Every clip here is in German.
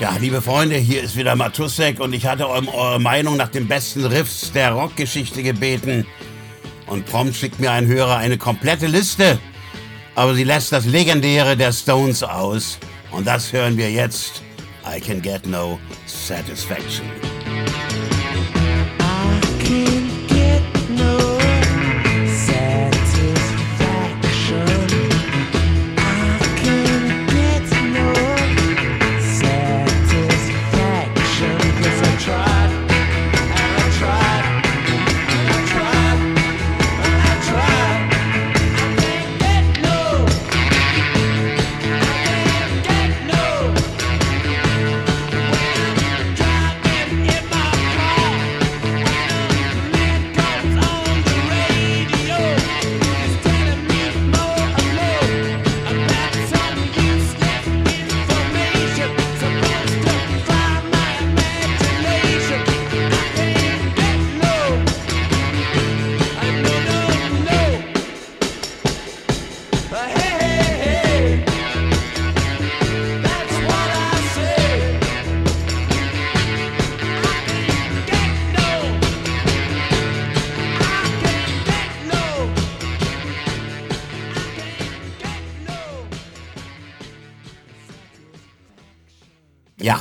Ja, liebe Freunde, hier ist wieder Matusek und ich hatte um eure Meinung nach den besten Riffs der Rockgeschichte gebeten. Und prompt schickt mir ein Hörer eine komplette Liste. Aber sie lässt das Legendäre der Stones aus. Und das hören wir jetzt. I can get no satisfaction.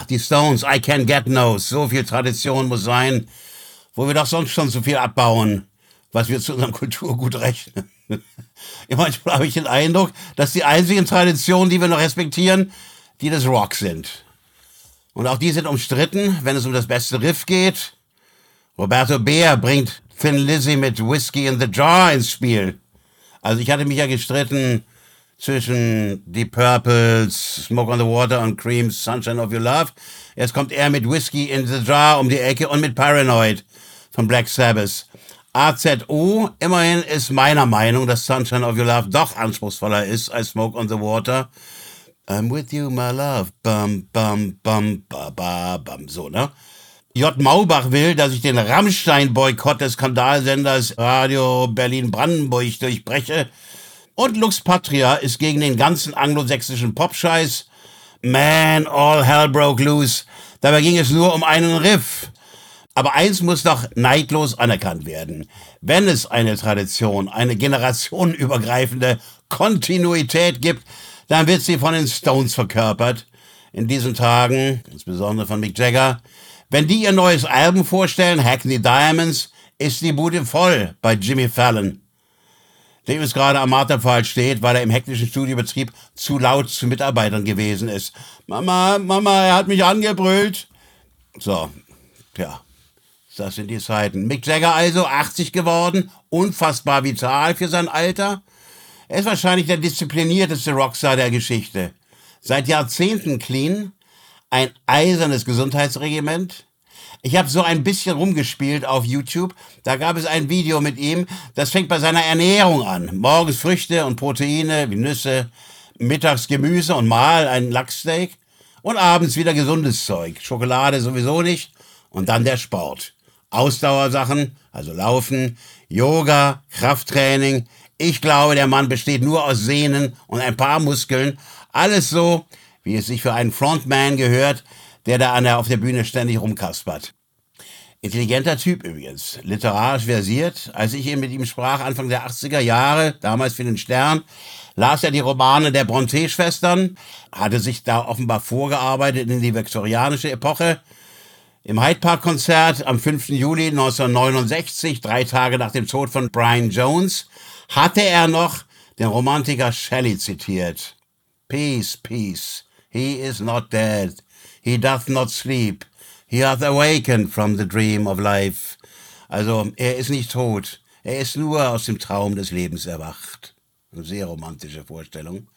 Die Stones, I can get no. So viel Tradition muss sein, wo wir doch sonst schon so viel abbauen, was wir zu unserem Kulturgut rechnen. Manchmal habe ich den Eindruck, dass die einzigen Traditionen, die wir noch respektieren, die des Rock sind. Und auch die sind umstritten, wenn es um das beste Riff geht. Roberto Beer bringt Thin Lizzy mit Whiskey in the Jar ins Spiel. Also ich hatte mich ja gestritten zwischen Deep Purples, Smoke on the Water und Cream's Sunshine of Your Love. Jetzt kommt er mit Whiskey in the Jar um die Ecke und mit Paranoid von Black Sabbath. AZO, immerhin ist meiner Meinung, dass Sunshine of Your Love doch anspruchsvoller ist als Smoke on the Water. I'm with you, my love. Bum, bum, bum, ba, ba, bum. So, ne? J. Maubach will, dass ich den Rammstein-Boykott des Skandalsenders Radio Berlin-Brandenburg durchbreche. Und Lux Patria ist gegen den ganzen anglosächsischen Popscheiß. Man, all hell broke loose. Dabei ging es nur um einen Riff. Aber eins muss doch neidlos anerkannt werden. Wenn es eine Tradition, eine generationenübergreifende Kontinuität gibt, dann wird sie von den Stones verkörpert. In diesen Tagen, insbesondere von Mick Jagger. Wenn die ihr neues Album vorstellen, Hackney Diamonds, ist die Bude voll bei Jimmy Fallon. Übrigens gerade am Marterpfahl steht, weil er im hektischen Studiobetrieb zu laut zu Mitarbeitern gewesen ist. Mama, Mama, er hat mich angebrüllt. So, ja, das sind die Zeiten. Mick Jagger also, 80 geworden, unfassbar vital für sein Alter. Er ist wahrscheinlich der disziplinierteste Rockstar der Geschichte. Seit Jahrzehnten clean, ein eisernes Gesundheitsregiment. Ich habe so ein bisschen rumgespielt auf YouTube. Da gab es ein Video mit ihm. Das fängt bei seiner Ernährung an. Morgens Früchte und Proteine wie Nüsse, mittags Gemüse und mal ein Lachssteak und abends wieder gesundes Zeug. Schokolade sowieso nicht. Und dann der Sport. Ausdauersachen, also Laufen, Yoga, Krafttraining. Ich glaube, der Mann besteht nur aus Sehnen und ein paar Muskeln. Alles so, wie es sich für einen Frontman gehört, der da an der, auf der Bühne ständig rumkaspert. Intelligenter Typ übrigens, literarisch versiert. Als ich eben mit ihm sprach, Anfang der 80er Jahre, damals für den Stern, las er die Romane der Brontë-Schwestern, hatte sich da offenbar vorgearbeitet in die viktorianische Epoche. Im Hyde Park Konzert am 5. Juli 1969, drei Tage nach dem Tod von Brian Jones, hatte er noch den Romantiker Shelley zitiert. Peace, peace. He is not dead. He doth not sleep. He hath awakened from the dream of life. Also, er ist nicht tot. Er ist nur aus dem Traum des Lebens erwacht. Eine sehr romantische Vorstellung.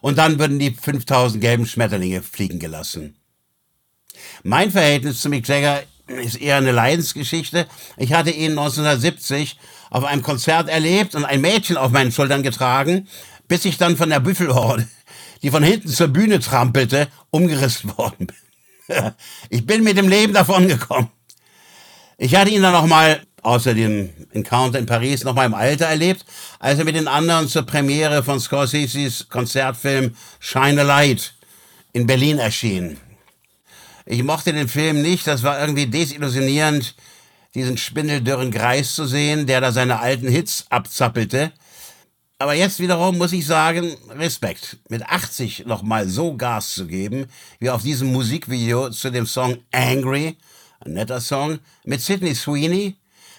Und dann würden die 5000 gelben Schmetterlinge fliegen gelassen. Mein Verhältnis zu Mick Jagger ist eher eine Leidensgeschichte. Ich hatte ihn 1970 auf einem Konzert erlebt und ein Mädchen auf meinen Schultern getragen, bis ich dann von der Büffelhorde, die von hinten zur Bühne trampelte, umgerissen worden bin. Ich bin mit dem Leben davon gekommen. Ich hatte ihn dann noch mal außer dem Encounter in Paris noch mal im Alter erlebt, als er mit den anderen zur Premiere von Scorseses Konzertfilm Shine a Light in Berlin erschien. Ich mochte den Film nicht, das war irgendwie desillusionierend, diesen spindeldürren Greis zu sehen, der da seine alten Hits abzappelte. Aber jetzt wiederum muss ich sagen, Respekt. Mit 80 nochmal so Gas zu geben, wie auf diesem Musikvideo zu dem Song Angry, ein netter Song, mit Sidney Sweeney,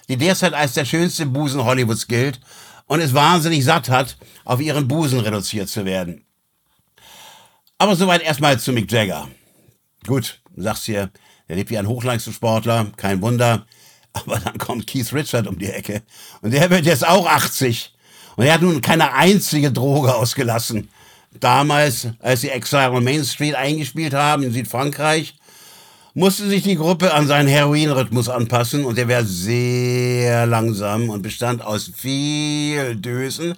die derzeit als der schönste Busen Hollywoods gilt und es wahnsinnig satt hat, auf ihren Busen reduziert zu werden. Aber soweit erstmal zu Mick Jagger. Gut, sagst hier, der lebt wie ein Hochleistungssportler, kein Wunder. Aber dann kommt Keith Richard um die Ecke und der wird jetzt auch 80. Und er hat nun keine einzige Droge ausgelassen. Damals, als sie Exile on Main Street eingespielt haben in Südfrankreich, musste sich die Gruppe an seinen Heroinrhythmus anpassen und der wäre sehr langsam und bestand aus viel Dösen,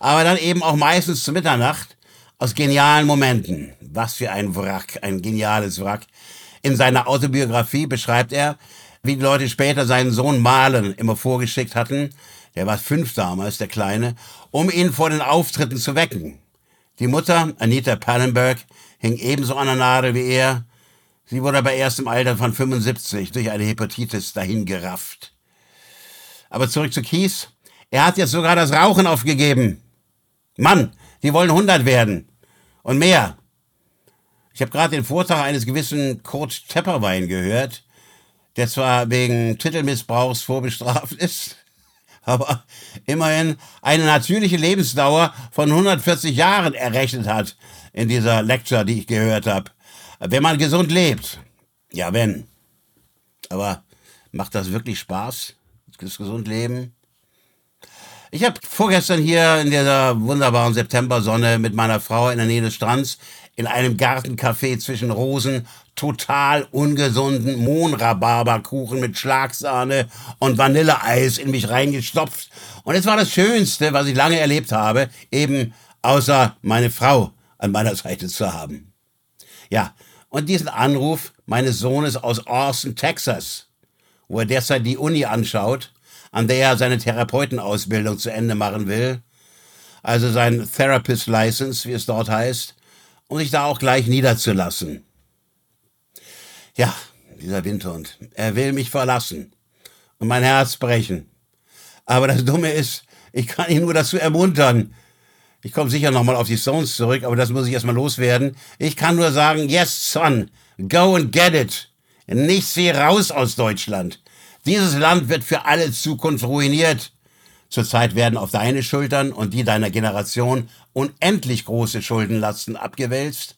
aber dann eben auch meistens zu Mitternacht aus genialen Momenten. Was für ein Wrack, ein geniales Wrack. In seiner Autobiografie beschreibt er, wie die Leute später seinen Sohn Marlon immer vorgeschickt hatten, der war fünf damals, der Kleine, um ihn vor den Auftritten zu wecken. Die Mutter, Anita Pallenberg, hing ebenso an der Nadel wie er. Sie wurde aber erst im Alter von 75 durch eine Hepatitis dahingerafft. Aber zurück zu Kies. Er hat jetzt sogar das Rauchen aufgegeben. Mann, die wollen 100 werden. Und mehr. Ich habe gerade den Vortrag eines gewissen Kurt Tepperwein gehört, der zwar wegen Titelmissbrauchs vorbestraft ist, aber immerhin eine natürliche Lebensdauer von 140 Jahren errechnet hat in dieser Lecture, die ich gehört habe. Wenn man gesund lebt. Ja, wenn. Aber macht das wirklich Spaß, das gesund leben? Ich habe vorgestern hier in dieser wunderbaren Septembersonne mit meiner Frau in der Nähe des Strands in einem Gartencafé zwischen Rosen total ungesunden Mohnrhabarberkuchen mit Schlagsahne und Vanilleeis in mich reingestopft. Und es war das Schönste, was ich lange erlebt habe, eben außer meine Frau an meiner Seite zu haben. Ja, und diesen Anruf meines Sohnes aus Austin, Texas, wo er derzeit die Uni anschaut, an der er seine Therapeutenausbildung zu Ende machen will, also sein Therapist License, wie es dort heißt, um sich da auch gleich niederzulassen. Ja, dieser Windhund, er will mich verlassen und mein Herz brechen. Aber das Dumme ist, ich kann ihn nur dazu ermuntern. Ich komme sicher nochmal auf die Stones zurück, aber das muss ich erstmal loswerden. Ich kann nur sagen, yes, son, go and get it. Nichts wie raus aus Deutschland. Dieses Land wird für alle Zukunft ruiniert. Zurzeit werden auf deine Schultern und die deiner Generation unendlich große Schuldenlasten abgewälzt.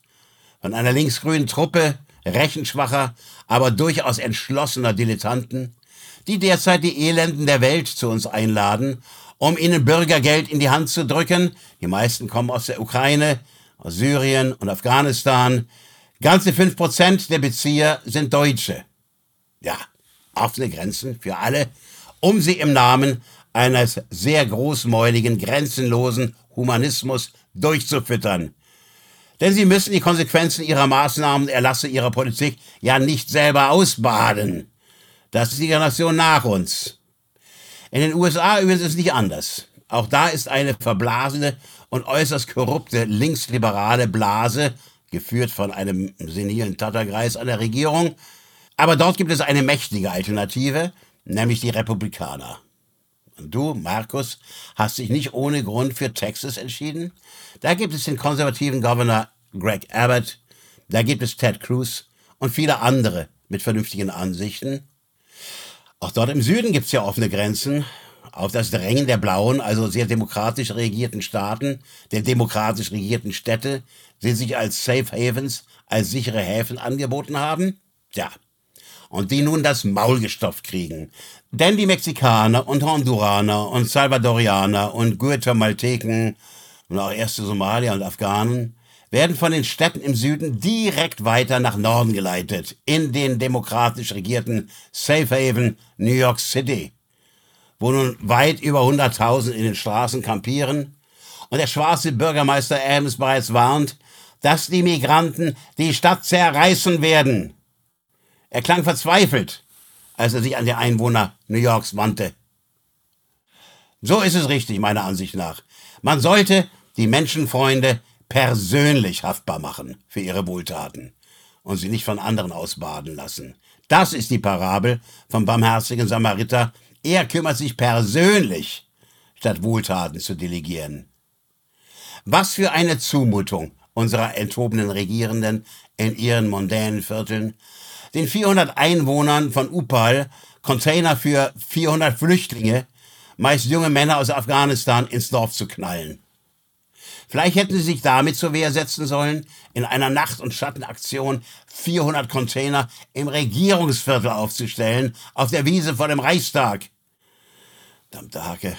Von einer linksgrünen Truppe, rechenschwacher, aber durchaus entschlossener Dilettanten, die derzeit die Elenden der Welt zu uns einladen, um ihnen Bürgergeld in die Hand zu drücken. Die meisten kommen aus der Ukraine, aus Syrien und Afghanistan. Ganze fünf Prozent der Bezieher sind Deutsche. Ja, offene Grenzen für alle, um sie im Namen eines sehr großmäuligen, grenzenlosen Humanismus durchzufüttern. Denn sie müssen die Konsequenzen ihrer Maßnahmen, Erlasse ihrer Politik ja nicht selber ausbaden. Das ist die Generation nach uns. In den USA übrigens ist es nicht anders. Auch da ist eine verblasene und äußerst korrupte linksliberale Blase, geführt von einem senilen Tatterkreis an der Regierung, Aber dort gibt es eine mächtige Alternative, nämlich die Republikaner. Und du, Markus, hast dich nicht ohne Grund für Texas entschieden? Da gibt es den konservativen Governor Greg Abbott, da gibt es Ted Cruz und viele andere mit vernünftigen Ansichten. Auch dort im Süden gibt es ja offene Grenzen. Auf das Drängen der blauen, also sehr demokratisch regierten Staaten, der demokratisch regierten Städte, die sich als Safe Havens, als sichere Häfen angeboten haben. Tja, und die nun das Maul gestopft kriegen. Denn die Mexikaner und Honduraner und Salvadorianer und Guatemalteken und auch erste Somalier und Afghanen werden von den Städten im Süden direkt weiter nach Norden geleitet, in den demokratisch regierten Safe Haven New York City, wo nun weit über 100.000 in den Straßen kampieren und der schwarze Bürgermeister Adams bereits warnt, dass die Migranten die Stadt zerreißen werden. Er klang verzweifelt, als er sich an die Einwohner New Yorks wandte. So ist es richtig, meiner Ansicht nach. Man sollte die Menschenfreunde persönlich haftbar machen für ihre Wohltaten und sie nicht von anderen ausbaden lassen. Das ist die Parabel vom barmherzigen Samariter. Er kümmert sich persönlich, statt Wohltaten zu delegieren. Was für eine Zumutung unserer enthobenen Regierenden in ihren mondänen Vierteln, den 400 Einwohnern von Upal Container für 400 Flüchtlinge, meist junge Männer aus Afghanistan, ins Dorf zu knallen. Vielleicht hätten sie sich damit zur Wehr setzen sollen, in einer Nacht- und Schattenaktion 400 Container im Regierungsviertel aufzustellen, auf der Wiese vor dem Reichstag. Verdammte Hacke.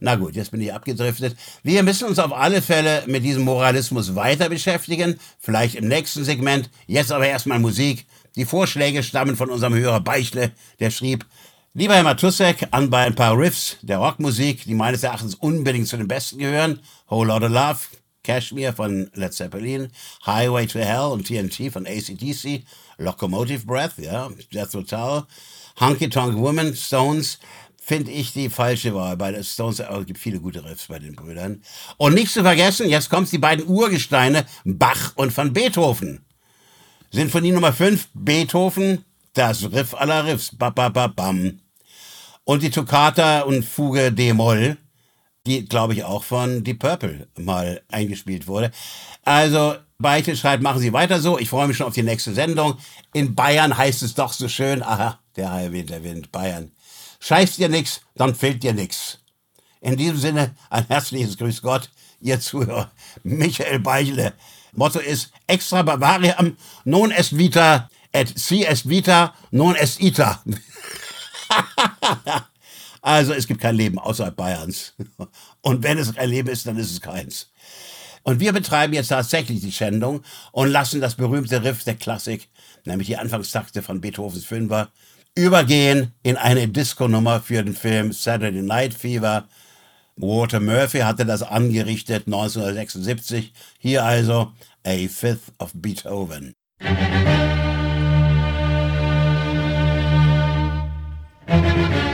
Na gut, jetzt bin ich abgedriftet. Wir müssen uns auf alle Fälle mit diesem Moralismus weiter beschäftigen, vielleicht im nächsten Segment. Jetzt aber erstmal Musik. Die Vorschläge stammen von unserem Hörer Beichle, der schrieb, Lieber Herr Matussek, an bei ein paar Riffs der Rockmusik, die meines Erachtens unbedingt zu den besten gehören. Whole Lotta Love, Cashmere von Led Zeppelin, Highway to Hell und TNT von ACDC, Locomotive Breath, ja, Death Total, Honky Tonk Woman, Stones, finde ich die falsche Wahl. Bei den Stones es gibt viele gute Riffs bei den Brüdern. Und nicht zu vergessen, jetzt kommt die beiden Urgesteine, Bach und von Beethoven. Sinfonie Nummer 5, Beethoven, das Riff aller Riffs, ba, ba, ba, bam. Und die Toccata und Fuge D-Moll, die, glaube ich, auch von Deep Purple mal eingespielt wurde. Also, Beichel schreibt, machen Sie weiter so. Ich freue mich schon auf die nächste Sendung. In Bayern heißt es doch so schön, aha, der High Wind, der Wind, Bayern. Scheißt dir nix, dann fehlt dir nix. In diesem Sinne, ein herzliches Grüß Gott, Ihr Zuhörer, Michael Beichle. Motto ist Extra Bavariam, non est vita, et si est vita, non est ita. also es gibt kein Leben außerhalb Bayerns. Und wenn es kein Leben ist, dann ist es keins. Und wir betreiben jetzt tatsächlich die Schändung und lassen das berühmte Riff der Klassik, nämlich die Anfangstakte von Beethovens Fünfer, übergehen in eine Disco-Nummer für den Film Saturday Night Fever. Walter Murphy hatte das angerichtet 1976. Hier also A Fifth of Beethoven. Thank you.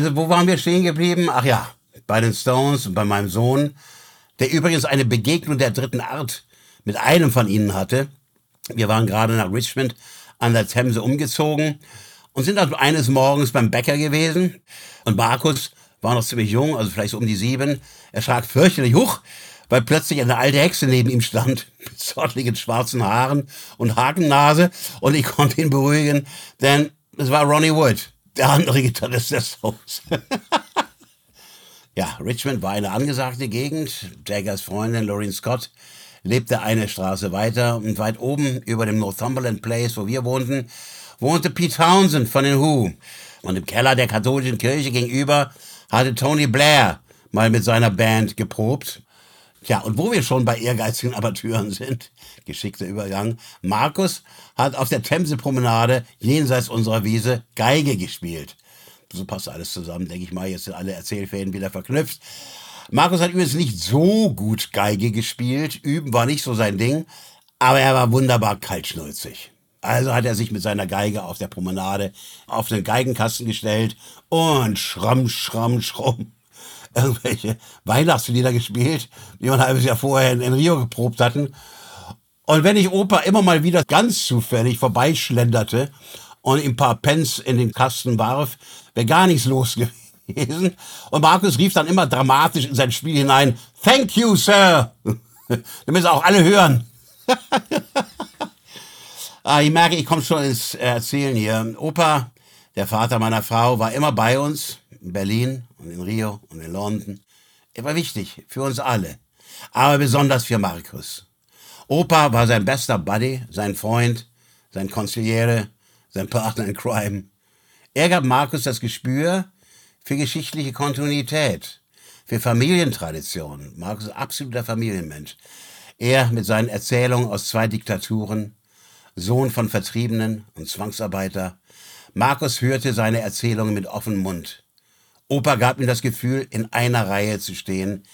Also, wo waren wir stehen geblieben? Ach ja, bei den Stones und bei meinem Sohn, der übrigens eine Begegnung der dritten Art mit einem von ihnen hatte. Wir waren gerade nach Richmond an der Themse umgezogen und sind also eines Morgens beim Bäcker gewesen. Und Markus war noch ziemlich jung, also vielleicht so um die sieben. Er schrak fürchterlich hoch, weil plötzlich eine alte Hexe neben ihm stand, mit zottligen schwarzen Haaren und Hakennase. Und ich konnte ihn beruhigen, denn es war Ronnie Wood der andere Gitarrist des Haus. ja, Richmond war eine angesagte Gegend. Jaggers Freundin Lorraine Scott lebte eine Straße weiter und weit oben über dem Northumberland Place, wo wir wohnten, wohnte Pete Townsend von den Who. Und im Keller der katholischen Kirche gegenüber hatte Tony Blair mal mit seiner Band geprobt. Tja, und wo wir schon bei ehrgeizigen Amateuren sind, geschickter Übergang, Markus hat auf der Themse-Promenade jenseits unserer Wiese Geige gespielt. So passt alles zusammen, denke ich mal. Jetzt sind alle Erzählfäden wieder verknüpft. Markus hat übrigens nicht so gut Geige gespielt. Üben war nicht so sein Ding. Aber er war wunderbar kaltschnäuzig. Also hat er sich mit seiner Geige auf der Promenade auf den Geigenkasten gestellt und schramm, schramm, schrumm irgendwelche Weihnachtslieder gespielt, die wir ein halbes Jahr vorher in, in Rio geprobt hatten. Und wenn ich Opa immer mal wieder ganz zufällig vorbeischlenderte und ihm ein paar Pence in den Kasten warf, wäre gar nichts los gewesen. Und Markus rief dann immer dramatisch in sein Spiel hinein, Thank you, Sir! Damit es auch alle hören. ah, ich merke, ich komme schon ins Erzählen hier. Opa, der Vater meiner Frau, war immer bei uns in Berlin und in Rio und in London. Er war wichtig für uns alle, aber besonders für Markus. Opa war sein bester Buddy, sein Freund, sein Konziliere, sein Partner in Crime. Er gab Markus das Gespür für geschichtliche Kontinuität, für Familientradition. Markus ist absoluter Familienmensch. Er mit seinen Erzählungen aus zwei Diktaturen, Sohn von Vertriebenen und Zwangsarbeiter. Markus hörte seine Erzählungen mit offenem Mund. Opa gab ihm das Gefühl, in einer Reihe zu stehen,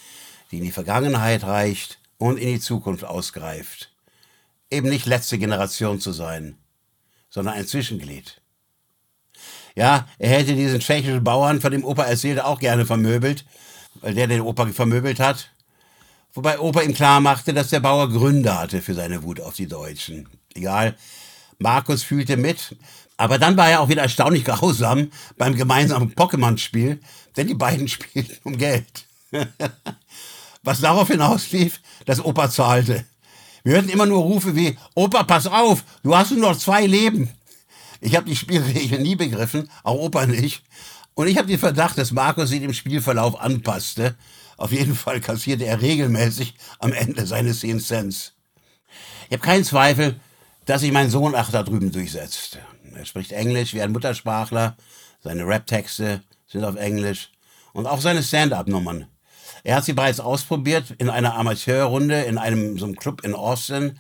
die in die Vergangenheit reicht und in die Zukunft ausgreift. Eben nicht letzte Generation zu sein, sondern ein Zwischenglied. Ja, er hätte diesen tschechischen Bauern, von dem Opa erzählte, auch gerne vermöbelt, weil der den Opa vermöbelt hat. Wobei Opa ihm klar machte, dass der Bauer Gründe hatte für seine Wut auf die Deutschen. Egal, Markus fühlte mit, aber dann war er auch wieder erstaunlich grausam beim gemeinsamen Pokémon-Spiel, denn die beiden spielten um Geld. Was darauf hinauslief, dass Opa zahlte. Wir hörten immer nur Rufe wie, Opa, pass auf, du hast nur noch zwei Leben. Ich habe die Spielregeln nie begriffen, auch Opa nicht. Und ich habe den Verdacht, dass Markus sie dem Spielverlauf anpasste. Auf jeden Fall kassierte er regelmäßig am Ende seine 10 Cent. Ich habe keinen Zweifel, dass sich mein Sohn auch da drüben durchsetzt. Er spricht Englisch wie ein Muttersprachler, seine Rap-Texte sind auf Englisch und auch seine Stand-up-Nummern. Er hat sie bereits ausprobiert in einer Amateurrunde in einem so einem Club in Austin.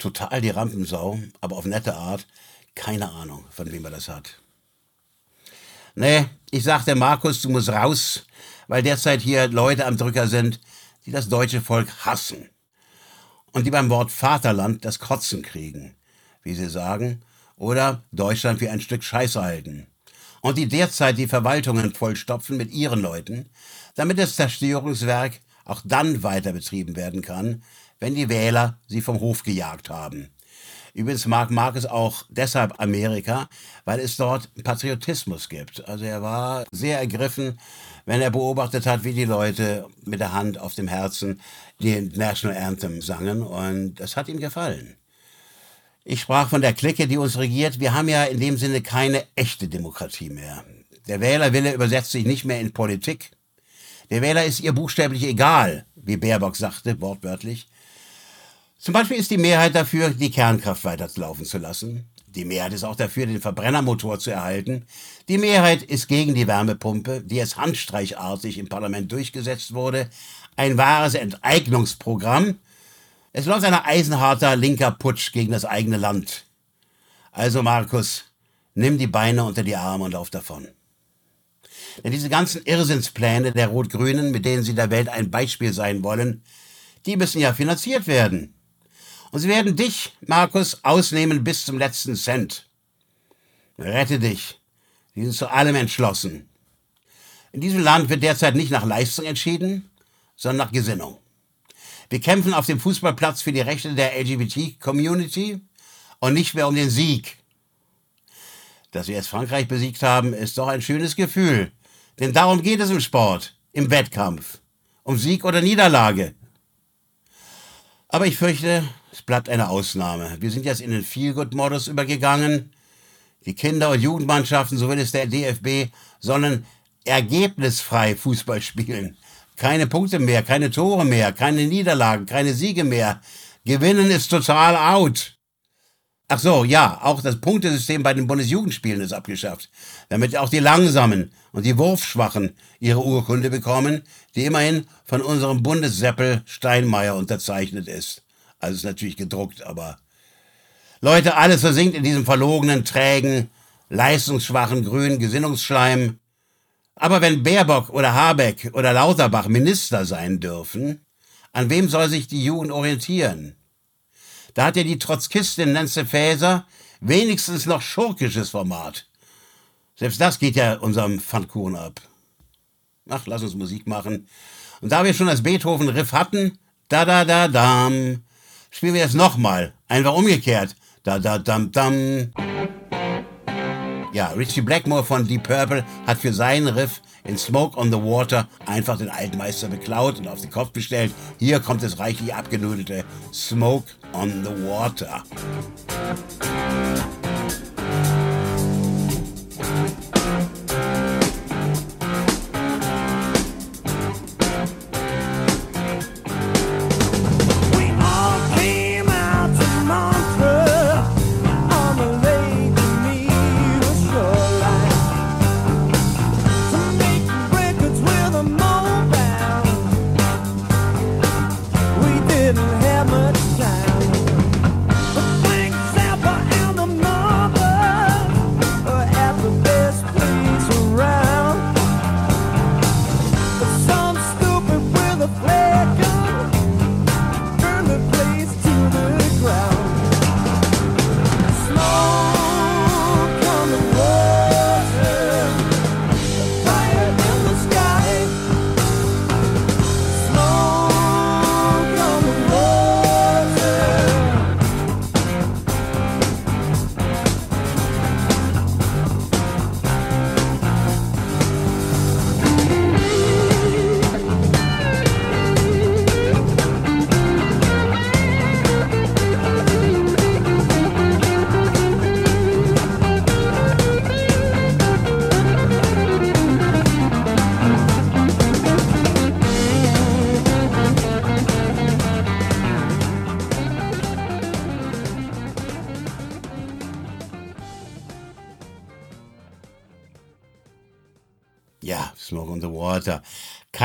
Total die Rampensau, aber auf nette Art. Keine Ahnung, von wem er das hat. Nee, ich sagte Markus, du musst raus, weil derzeit hier Leute am Drücker sind, die das deutsche Volk hassen. Und die beim Wort Vaterland das Kotzen kriegen, wie sie sagen, oder Deutschland wie ein Stück Scheiße halten. Und die derzeit die Verwaltungen vollstopfen mit ihren Leuten, damit das Zerstörungswerk auch dann weiter betrieben werden kann, wenn die Wähler sie vom Hof gejagt haben. Übrigens mag Marcus auch deshalb Amerika, weil es dort Patriotismus gibt. Also er war sehr ergriffen, wenn er beobachtet hat, wie die Leute mit der Hand auf dem Herzen den National Anthem sangen und das hat ihm gefallen. Ich sprach von der Clique, die uns regiert. Wir haben ja in dem Sinne keine echte Demokratie mehr. Der Wählerwille übersetzt sich nicht mehr in Politik. Der Wähler ist ihr buchstäblich egal, wie Baerbock sagte, wortwörtlich. Zum Beispiel ist die Mehrheit dafür, die Kernkraft weiterlaufen zu lassen. Die Mehrheit ist auch dafür, den Verbrennermotor zu erhalten. Die Mehrheit ist gegen die Wärmepumpe, die jetzt handstreichartig im Parlament durchgesetzt wurde. Ein wahres Enteignungsprogramm, es läuft ein eisenharter linker Putsch gegen das eigene Land. Also Markus, nimm die Beine unter die Arme und lauf davon. Denn diese ganzen Irrsinnspläne der Rot-Grünen, mit denen sie der Welt ein Beispiel sein wollen, die müssen ja finanziert werden. Und sie werden dich, Markus, ausnehmen bis zum letzten Cent. Rette dich. Sie sind zu allem entschlossen. In diesem Land wird derzeit nicht nach Leistung entschieden, sondern nach Gesinnung. Wir kämpfen auf dem Fußballplatz für die Rechte der LGBT-Community und nicht mehr um den Sieg. Dass wir jetzt Frankreich besiegt haben, ist doch ein schönes Gefühl. Denn darum geht es im Sport, im Wettkampf. Um Sieg oder Niederlage. Aber ich fürchte, es bleibt eine Ausnahme. Wir sind jetzt in den Feel-Good-Modus übergegangen. Die Kinder- und Jugendmannschaften, so will es der DFB, sollen ergebnisfrei Fußball spielen. Keine Punkte mehr, keine Tore mehr, keine Niederlagen, keine Siege mehr. Gewinnen ist total out. Ach so, ja, auch das Punktesystem bei den Bundesjugendspielen ist abgeschafft, damit auch die Langsamen und die Wurfschwachen ihre Urkunde bekommen, die immerhin von unserem Bundesseppel Steinmeier unterzeichnet ist. Also ist natürlich gedruckt, aber Leute, alles versinkt in diesem verlogenen, trägen, leistungsschwachen grünen Gesinnungsschleim. Aber wenn Baerbock oder Habeck oder Lauterbach Minister sein dürfen, an wem soll sich die Jugend orientieren? Da hat ja die Trotzkistin Nancy Faeser wenigstens noch schurkisches Format. Selbst das geht ja unserem Pfannkuchen ab. Ach, lass uns Musik machen. Und da wir schon das Beethoven-Riff hatten, da da da dam, spielen wir es nochmal. Einfach umgekehrt. Da da dam dam. Ja, Richie Blackmore von Deep Purple hat für seinen Riff in Smoke on the Water einfach den Altmeister beklaut und auf den Kopf bestellt. Hier kommt das reichlich abgenudelte Smoke on the Water.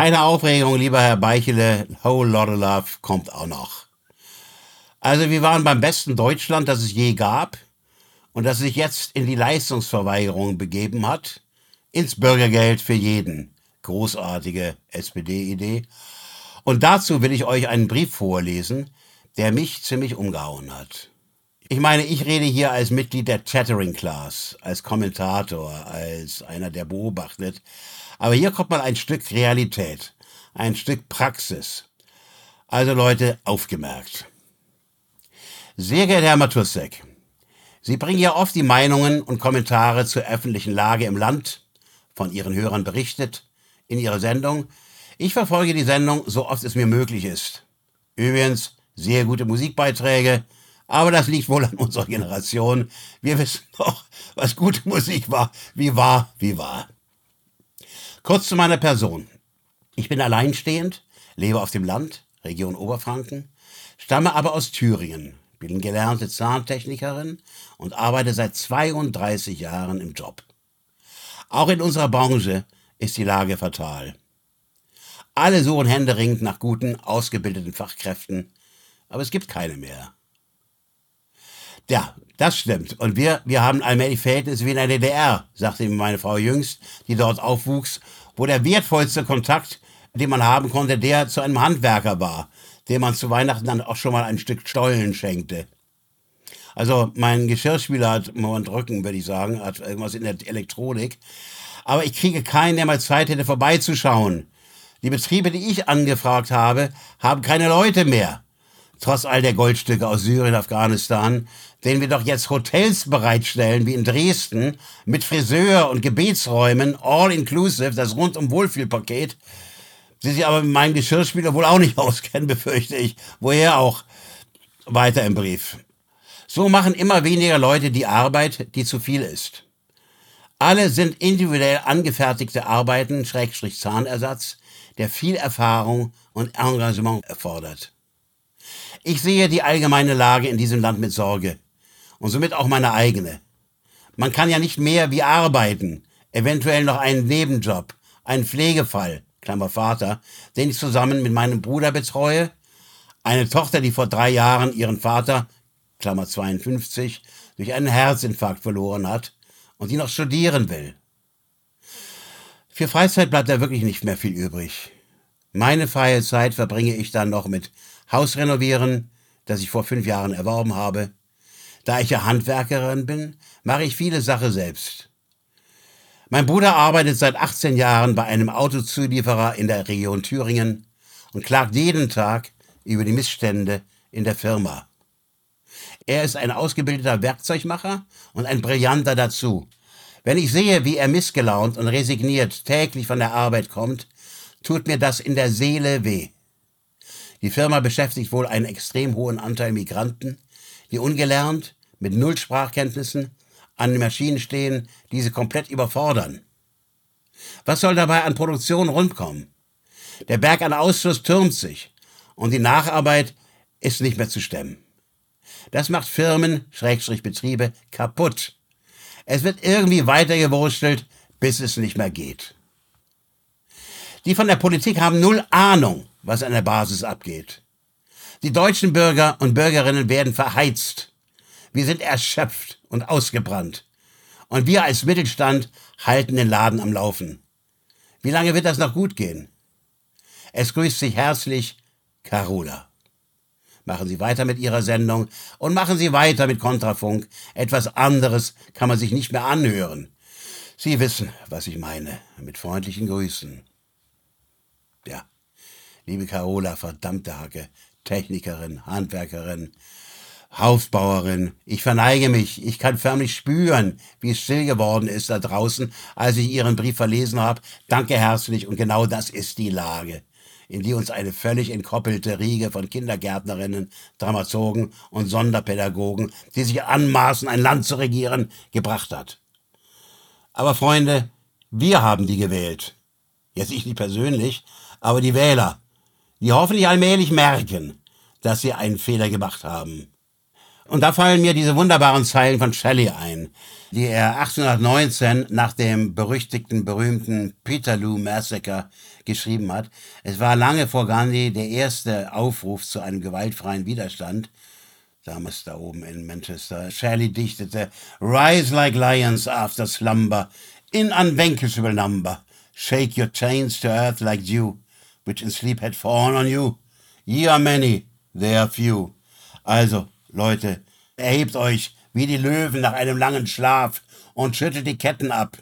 Keine Aufregung, lieber Herr Beichele. Whole lot of love kommt auch noch. Also wir waren beim besten Deutschland, das es je gab und das sich jetzt in die Leistungsverweigerung begeben hat, ins Bürgergeld für jeden. Großartige SPD-Idee. Und dazu will ich euch einen Brief vorlesen, der mich ziemlich umgehauen hat. Ich meine, ich rede hier als Mitglied der Chattering Class, als Kommentator, als einer, der beobachtet. Aber hier kommt mal ein Stück Realität, ein Stück Praxis. Also Leute, aufgemerkt. Sehr geehrter Herr Matussek, Sie bringen ja oft die Meinungen und Kommentare zur öffentlichen Lage im Land, von Ihren Hörern berichtet, in Ihrer Sendung. Ich verfolge die Sendung so oft es mir möglich ist. Übrigens, sehr gute Musikbeiträge, aber das liegt wohl an unserer Generation. Wir wissen doch, was gute Musik war, wie war, wie war. Kurz zu meiner Person. Ich bin alleinstehend, lebe auf dem Land, Region Oberfranken, stamme aber aus Thüringen, bin gelernte Zahntechnikerin und arbeite seit 32 Jahren im Job. Auch in unserer Branche ist die Lage fatal. Alle suchen händeringend nach guten, ausgebildeten Fachkräften, aber es gibt keine mehr. Ja, das stimmt. Und wir, wir haben allmählich Verhältnisse wie in der DDR, sagte meine Frau jüngst, die dort aufwuchs, wo der wertvollste Kontakt, den man haben konnte, der zu einem Handwerker war, dem man zu Weihnachten dann auch schon mal ein Stück Stollen schenkte. Also mein Geschirrspüler hat Moment Rücken, würde ich sagen, hat irgendwas in der Elektronik. Aber ich kriege keinen, der mal Zeit hätte, vorbeizuschauen. Die Betriebe, die ich angefragt habe, haben keine Leute mehr. Trotz all der Goldstücke aus Syrien, Afghanistan, denen wir doch jetzt Hotels bereitstellen, wie in Dresden, mit Friseur und Gebetsräumen, all inclusive, das rundum Wohlfühlpaket, die sich aber mit meinem Geschirrspüler wohl auch nicht auskennen, befürchte ich. Woher auch? Weiter im Brief. So machen immer weniger Leute die Arbeit, die zu viel ist. Alle sind individuell angefertigte Arbeiten, Schrägstrich Zahnersatz, der viel Erfahrung und Engagement erfordert. Ich sehe die allgemeine Lage in diesem Land mit Sorge und somit auch meine eigene. Man kann ja nicht mehr wie arbeiten, eventuell noch einen Nebenjob, einen Pflegefall, Klammer Vater, den ich zusammen mit meinem Bruder betreue, eine Tochter, die vor drei Jahren ihren Vater, Klammer 52, durch einen Herzinfarkt verloren hat und die noch studieren will. Für Freizeit bleibt da wirklich nicht mehr viel übrig. Meine freie Zeit verbringe ich dann noch mit Hausrenovieren, das ich vor fünf Jahren erworben habe. Da ich ja Handwerkerin bin, mache ich viele Sachen selbst. Mein Bruder arbeitet seit 18 Jahren bei einem Autozulieferer in der Region Thüringen und klagt jeden Tag über die Missstände in der Firma. Er ist ein ausgebildeter Werkzeugmacher und ein Brillanter dazu. Wenn ich sehe, wie er missgelaunt und resigniert täglich von der Arbeit kommt, tut mir das in der Seele weh. Die Firma beschäftigt wohl einen extrem hohen Anteil Migranten, die ungelernt, mit null Sprachkenntnissen an den Maschinen stehen, diese komplett überfordern. Was soll dabei an Produktion rundkommen? Der Berg an Ausschuss türmt sich und die Nacharbeit ist nicht mehr zu stemmen. Das macht Firmen, Schrägstrich Betriebe, kaputt. Es wird irgendwie weitergewurstelt, bis es nicht mehr geht. Die von der Politik haben null Ahnung, was an der Basis abgeht. Die deutschen Bürger und Bürgerinnen werden verheizt. Wir sind erschöpft und ausgebrannt. Und wir als Mittelstand halten den Laden am Laufen. Wie lange wird das noch gut gehen? Es grüßt sich herzlich Carola. Machen Sie weiter mit Ihrer Sendung und machen Sie weiter mit Kontrafunk. Etwas anderes kann man sich nicht mehr anhören. Sie wissen, was ich meine. Mit freundlichen Grüßen. Ja, liebe Carola, verdammte Hacke, Technikerin, Handwerkerin, Hausbauerin, ich verneige mich, ich kann förmlich spüren, wie es still geworden ist da draußen, als ich Ihren Brief verlesen habe. Danke herzlich und genau das ist die Lage, in die uns eine völlig entkoppelte Riege von Kindergärtnerinnen, Dramaturgen und Sonderpädagogen, die sich anmaßen, ein Land zu regieren, gebracht hat. Aber Freunde, wir haben die gewählt. Jetzt ich nicht persönlich, aber die Wähler, die hoffentlich allmählich merken, dass sie einen Fehler gemacht haben. Und da fallen mir diese wunderbaren Zeilen von Shelley ein, die er 1819 nach dem berüchtigten, berühmten Peterloo Massacre geschrieben hat. Es war lange vor Gandhi der erste Aufruf zu einem gewaltfreien Widerstand. Damals da oben in Manchester. Shelley dichtete Rise like lions after slumber, in unvanquishable number. Shake your chains to earth like dew, which in sleep had fallen on you. Ye are many, they are few. Also, Leute, erhebt euch wie die Löwen nach einem langen Schlaf und schüttelt die Ketten ab.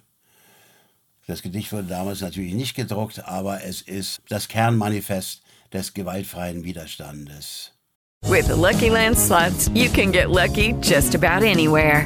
Das Gedicht wurde damals natürlich nicht gedruckt, aber es ist das Kernmanifest des gewaltfreien Widerstandes. With the Lucky Land slots, you can get lucky just about anywhere.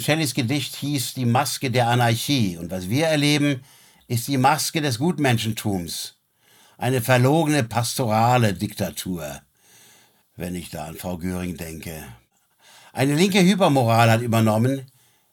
Shelleys Gedicht hieß Die Maske der Anarchie und was wir erleben, ist die Maske des Gutmenschentums. Eine verlogene pastorale Diktatur, wenn ich da an Frau Göring denke. Eine linke Hypermoral hat übernommen,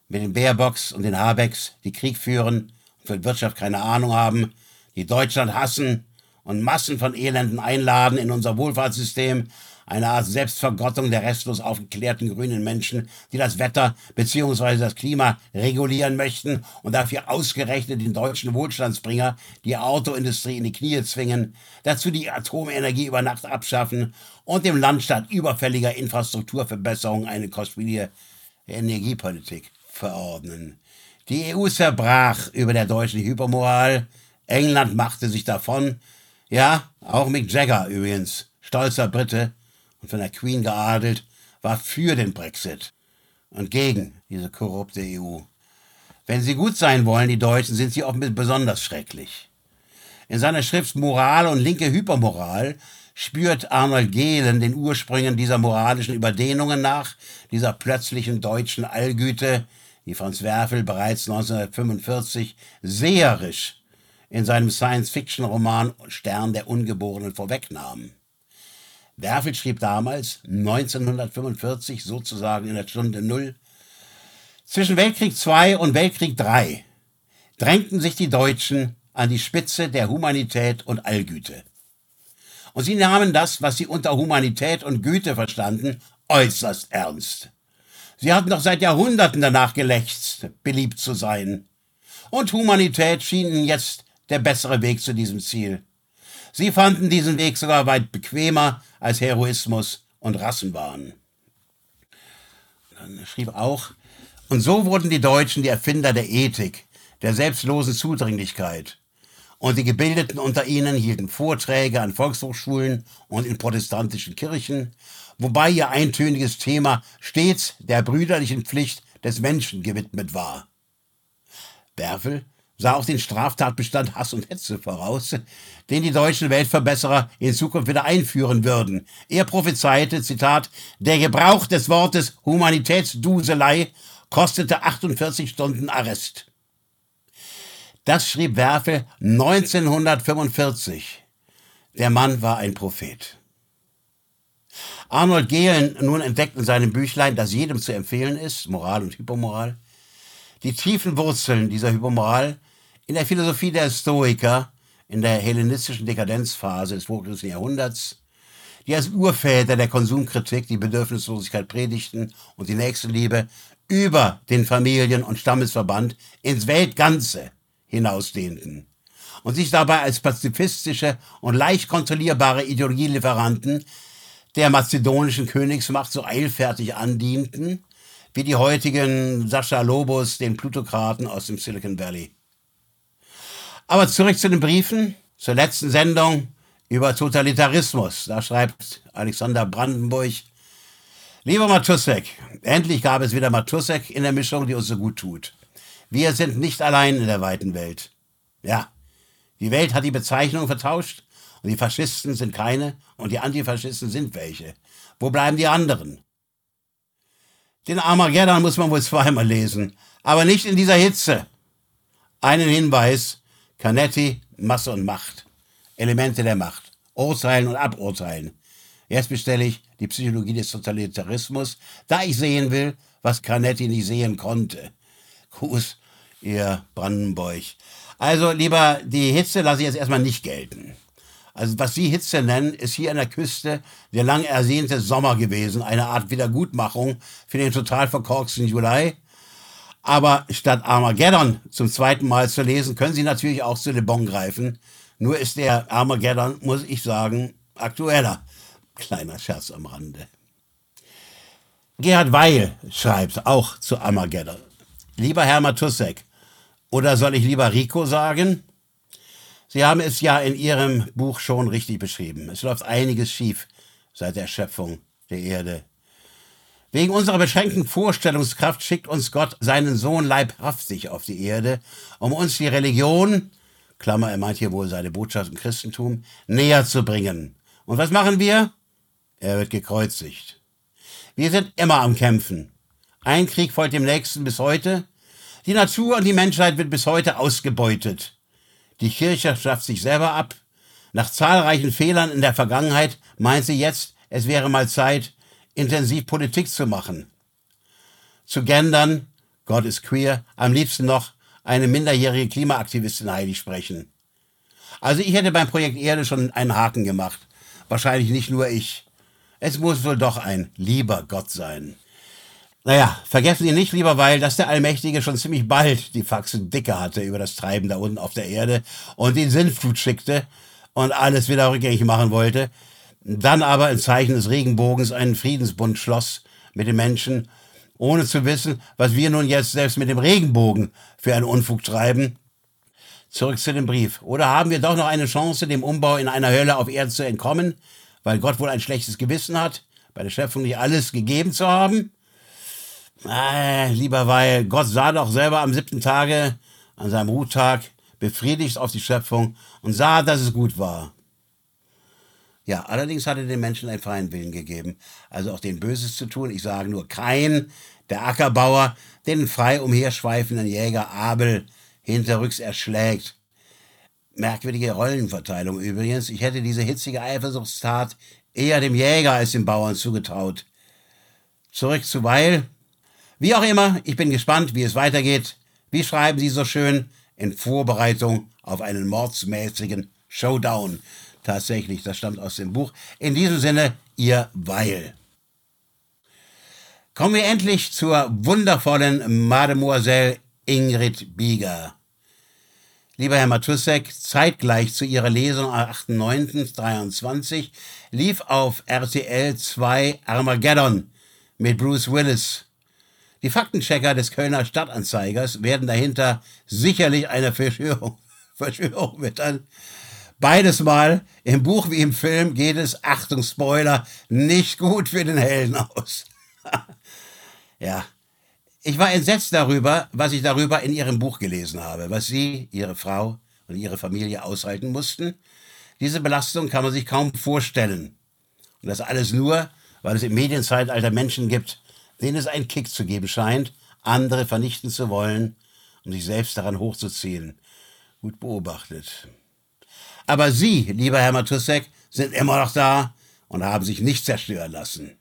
mit den Baerbocks und den Habecks, die Krieg führen und für Wirtschaft keine Ahnung haben, die Deutschland hassen und Massen von Elenden einladen in unser Wohlfahrtssystem, eine Art Selbstvergottung der restlos aufgeklärten grünen Menschen, die das Wetter bzw. das Klima regulieren möchten und dafür ausgerechnet den deutschen Wohlstandsbringer, die Autoindustrie in die Knie zwingen, dazu die Atomenergie über Nacht abschaffen und dem Land statt überfälliger Infrastrukturverbesserungen eine kostspielige Energiepolitik verordnen. Die EU zerbrach über der deutschen Hypermoral, England machte sich davon, ja, auch Mick Jagger übrigens, stolzer Brite, und von der Queen geadelt, war für den Brexit und gegen diese korrupte EU. Wenn sie gut sein wollen, die Deutschen, sind sie oft besonders schrecklich. In seiner Schrift Moral und linke Hypermoral spürt Arnold Gehlen den Ursprüngen dieser moralischen Überdehnungen nach, dieser plötzlichen deutschen Allgüte, die Franz Werfel bereits 1945 seherisch in seinem Science-Fiction-Roman Stern der Ungeborenen vorwegnahm. Werfel schrieb damals, 1945, sozusagen in der Stunde Null, zwischen Weltkrieg II und Weltkrieg III drängten sich die Deutschen an die Spitze der Humanität und Allgüte. Und sie nahmen das, was sie unter Humanität und Güte verstanden, äußerst ernst. Sie hatten doch seit Jahrhunderten danach gelächzt, beliebt zu sein. Und Humanität schien ihnen jetzt der bessere Weg zu diesem Ziel. Sie fanden diesen Weg sogar weit bequemer als Heroismus und Rassenwahn. Dann schrieb auch, und so wurden die Deutschen die Erfinder der Ethik, der selbstlosen Zudringlichkeit. Und die Gebildeten unter ihnen hielten Vorträge an Volkshochschulen und in protestantischen Kirchen, wobei ihr eintöniges Thema stets der brüderlichen Pflicht des Menschen gewidmet war. Werfel sah auch den Straftatbestand Hass und Hetze voraus, den die deutschen Weltverbesserer in Zukunft wieder einführen würden. Er prophezeite, Zitat, der Gebrauch des Wortes Humanitätsduselei kostete 48 Stunden Arrest. Das schrieb Werfel 1945. Der Mann war ein Prophet. Arnold Gehlen nun entdeckt in seinem Büchlein, das jedem zu empfehlen ist, Moral und Hypermoral, die tiefen Wurzeln dieser Hypermoral in der Philosophie der Stoiker in der hellenistischen Dekadenzphase des vorchristlichen Jahrhunderts, die als Urväter der Konsumkritik die Bedürfnislosigkeit predigten und die Nächstenliebe über den Familien- und Stammesverband ins Weltganze hinausdehnten und sich dabei als pazifistische und leicht kontrollierbare Ideologielieferanten der mazedonischen Königsmacht so eilfertig andienten, wie die heutigen Sascha Lobos den Plutokraten aus dem Silicon Valley. Aber zurück zu den Briefen, zur letzten Sendung über Totalitarismus. Da schreibt Alexander Brandenburg, Lieber Matussek, endlich gab es wieder Matussek in der Mischung, die uns so gut tut. Wir sind nicht allein in der weiten Welt. Ja, die Welt hat die Bezeichnung vertauscht und die Faschisten sind keine und die Antifaschisten sind welche. Wo bleiben die anderen? Den Armageddon muss man wohl zweimal lesen, aber nicht in dieser Hitze. Einen Hinweis, Canetti, Masse und Macht. Elemente der Macht. Urteilen und aburteilen. Jetzt bestelle ich die Psychologie des Totalitarismus, da ich sehen will, was Canetti nicht sehen konnte. Gruß, ihr Brandenburg. Also, lieber, die Hitze lasse ich jetzt erstmal nicht gelten. Also, was Sie Hitze nennen, ist hier an der Küste der lang ersehnte Sommer gewesen, eine Art Wiedergutmachung für den total verkorksten Juli. Aber statt Armageddon zum zweiten Mal zu lesen, können Sie natürlich auch zu Le Bon greifen. Nur ist der Armageddon, muss ich sagen, aktueller. Kleiner Scherz am Rande. Gerhard Weil schreibt auch zu Armageddon. Lieber Herr Matussek, oder soll ich lieber Rico sagen? Sie haben es ja in Ihrem Buch schon richtig beschrieben. Es läuft einiges schief seit der Schöpfung der Erde. Wegen unserer beschränkten Vorstellungskraft schickt uns Gott seinen Sohn leibhaftig auf die Erde, um uns die Religion, Klammer, er meint hier wohl seine Botschaft im Christentum, näher zu bringen. Und was machen wir? Er wird gekreuzigt. Wir sind immer am Kämpfen. Ein Krieg folgt dem nächsten bis heute. Die Natur und die Menschheit wird bis heute ausgebeutet. Die Kirche schafft sich selber ab. Nach zahlreichen Fehlern in der Vergangenheit meint sie jetzt, es wäre mal Zeit, intensiv Politik zu machen. Zu gendern, Gott ist queer, am liebsten noch eine minderjährige Klimaaktivistin heilig sprechen. Also ich hätte beim Projekt Erde schon einen Haken gemacht. Wahrscheinlich nicht nur ich. Es muss wohl doch ein lieber Gott sein. Naja, vergessen Sie nicht, lieber Weil, dass der Allmächtige schon ziemlich bald die Faxen dicke hatte über das Treiben da unten auf der Erde und den Sinnflut schickte und alles wieder rückgängig machen wollte, dann aber im Zeichen des Regenbogens einen Friedensbund schloss mit den Menschen, ohne zu wissen, was wir nun jetzt selbst mit dem Regenbogen für einen Unfug treiben. Zurück zu dem Brief. Oder haben wir doch noch eine Chance, dem Umbau in einer Hölle auf Erden zu entkommen? weil Gott wohl ein schlechtes Gewissen hat, bei der Schöpfung nicht alles gegeben zu haben? Ah, lieber Weil, Gott sah doch selber am siebten Tage, an seinem Ruhtag, befriedigt auf die Schöpfung und sah, dass es gut war. Ja, allerdings hat er den Menschen einen freien Willen gegeben, also auch den Böses zu tun. Ich sage nur kein, der Ackerbauer, den frei umherschweifenden Jäger Abel hinterrücks erschlägt. Merkwürdige Rollenverteilung übrigens. Ich hätte diese hitzige Eifersuchtstat eher dem Jäger als dem Bauern zugetraut. Zurück zu Weil. Wie auch immer, ich bin gespannt, wie es weitergeht. Wie schreiben Sie so schön? In Vorbereitung auf einen mordsmäßigen Showdown. Tatsächlich, das stammt aus dem Buch. In diesem Sinne, Ihr Weil. Kommen wir endlich zur wundervollen Mademoiselle Ingrid Bieger. Lieber Herr Matussek, zeitgleich zu Ihrer Lesung am 8.9.23 lief auf RTL 2 Armageddon mit Bruce Willis. Die Faktenchecker des Kölner Stadtanzeigers werden dahinter sicherlich eine Verschwörung, Verschwörung wittern. Beides mal, im Buch wie im Film geht es, Achtung Spoiler, nicht gut für den Helden aus. ja, ich war entsetzt darüber, was ich darüber in Ihrem Buch gelesen habe, was Sie, Ihre Frau und Ihre Familie aushalten mussten. Diese Belastung kann man sich kaum vorstellen. Und das alles nur, weil es im Medienzeitalter Menschen gibt, denen es einen Kick zu geben scheint, andere vernichten zu wollen, um sich selbst daran hochzuziehen. Gut beobachtet. Aber Sie, lieber Herr Matussek, sind immer noch da und haben sich nicht zerstören lassen.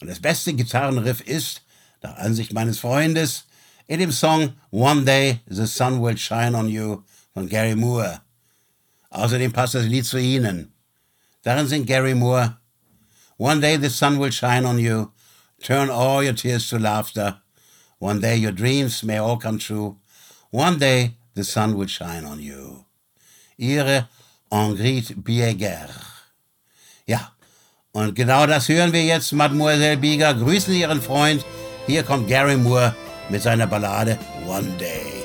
Und das beste Gitarrenriff ist, nach Ansicht meines Freundes, in dem Song One Day the Sun Will Shine on You von Gary Moore. Außerdem passt das Lied zu Ihnen. Darin singt Gary Moore One day the sun will shine on you, turn all your tears to laughter. One day your dreams may all come true. One day the sun will shine on you. Ihre Ingrid Bieger. Ja, und genau das hören wir jetzt, Mademoiselle Bieger. Grüßen Sie Ihren Freund. Hier kommt Gary Moore mit seiner Ballade One Day.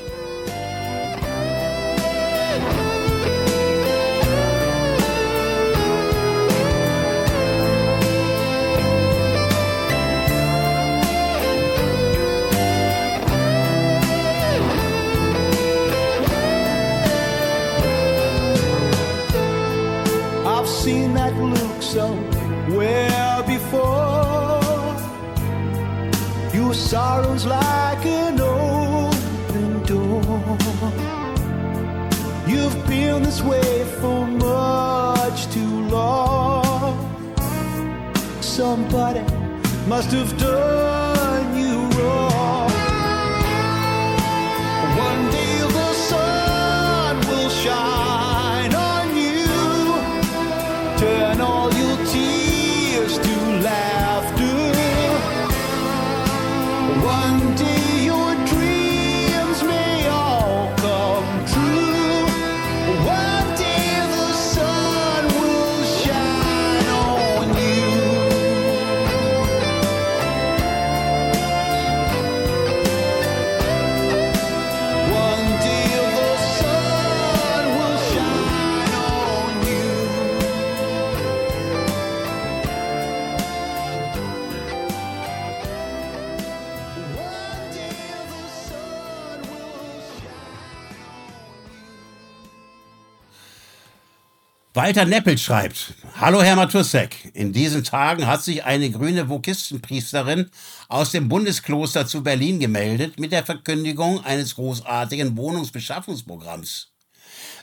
Seen that look somewhere before. Your sorrow's like an open door. You've been this way for much too long. Somebody must have done Walter Neppel schreibt, Hallo Herr Matussek, in diesen Tagen hat sich eine grüne Vokistenpriesterin aus dem Bundeskloster zu Berlin gemeldet mit der Verkündigung eines großartigen Wohnungsbeschaffungsprogramms.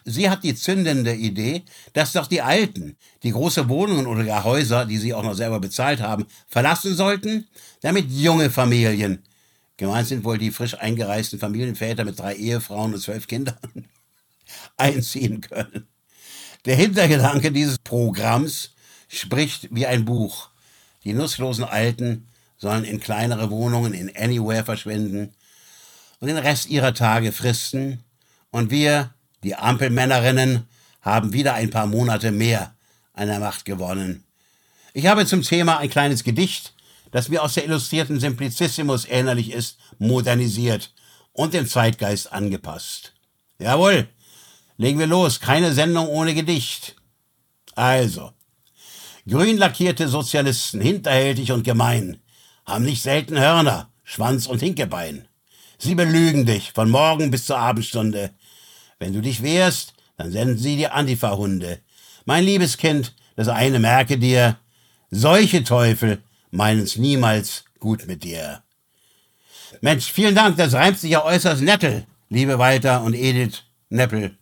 Sie hat die zündende Idee, dass doch die Alten, die große Wohnungen oder gar Häuser, die sie auch noch selber bezahlt haben, verlassen sollten, damit junge Familien, gemeint sind wohl die frisch eingereisten Familienväter mit drei Ehefrauen und zwölf Kindern, einziehen können. Der Hintergedanke dieses Programms spricht wie ein Buch. Die nutzlosen Alten sollen in kleinere Wohnungen in Anywhere verschwinden und den Rest ihrer Tage fristen. Und wir, die Ampelmännerinnen, haben wieder ein paar Monate mehr an der Macht gewonnen. Ich habe zum Thema ein kleines Gedicht, das mir aus der illustrierten Simplicissimus ähnlich ist, modernisiert und dem Zeitgeist angepasst. Jawohl, legen wir los. Keine Sendung ohne Gedicht. Also, grün lackierte Sozialisten, hinterhältig und gemein, haben nicht selten Hörner, Schwanz und Hinkebein. Sie belügen dich von morgen bis zur Abendstunde. Wenn du dich wehrst, dann senden sie die Antifa-Hunde. Mein liebes Kind, das eine merke dir, solche Teufel meinen's niemals gut mit dir. Mensch, vielen Dank, das reimt sich ja äußerst nettel, liebe Walter und Edith Neppel.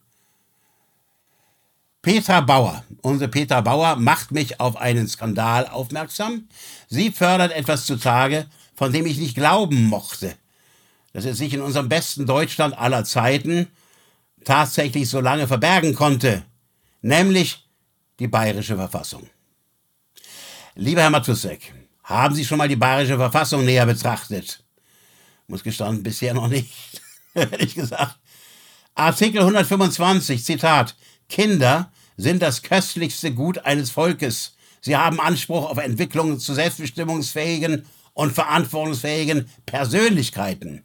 Petra Bauer, unsere Petra Bauer, macht mich auf einen Skandal aufmerksam. Sie fördert etwas zutage, von dem ich nicht glauben mochte, dass es sich in unserem besten Deutschland aller Zeiten tatsächlich so lange verbergen konnte, nämlich die bayerische Verfassung. Lieber Herr Matusek, haben Sie schon mal die bayerische Verfassung näher betrachtet? Muss gestanden, bisher noch nicht, ehrlich gesagt. Artikel 125, Zitat, Kinder sind das köstlichste Gut eines Volkes. Sie haben Anspruch auf Entwicklung zu selbstbestimmungsfähigen und verantwortungsfähigen Persönlichkeiten.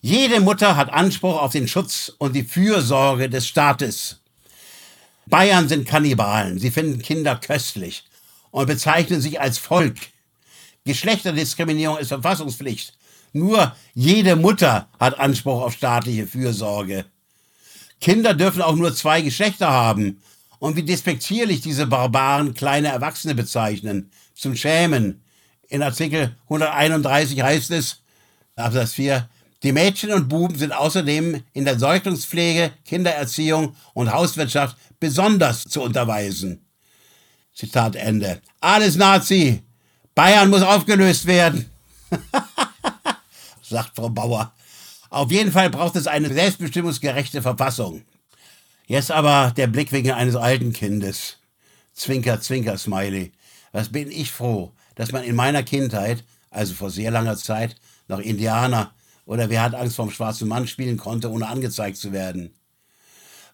Jede Mutter hat Anspruch auf den Schutz und die Fürsorge des Staates. Bayern sind Kannibalen. Sie finden Kinder köstlich und bezeichnen sich als Volk. Geschlechterdiskriminierung ist Verfassungspflicht. Nur jede Mutter hat Anspruch auf staatliche Fürsorge. Kinder dürfen auch nur zwei Geschlechter haben. Und wie despektierlich diese Barbaren kleine Erwachsene bezeichnen. Zum Schämen. In Artikel 131 heißt es, Absatz 4, die Mädchen und Buben sind außerdem in der Säuglingspflege, Kindererziehung und Hauswirtschaft besonders zu unterweisen. Zitat Ende. Alles Nazi. Bayern muss aufgelöst werden. sagt Frau Bauer. Auf jeden Fall braucht es eine selbstbestimmungsgerechte Verfassung. Jetzt aber der Blickwinkel eines alten Kindes. Zwinker, zwinker, Smiley. Was bin ich froh, dass man in meiner Kindheit, also vor sehr langer Zeit, noch Indianer oder Wer hat Angst vom schwarzen Mann spielen konnte, ohne angezeigt zu werden.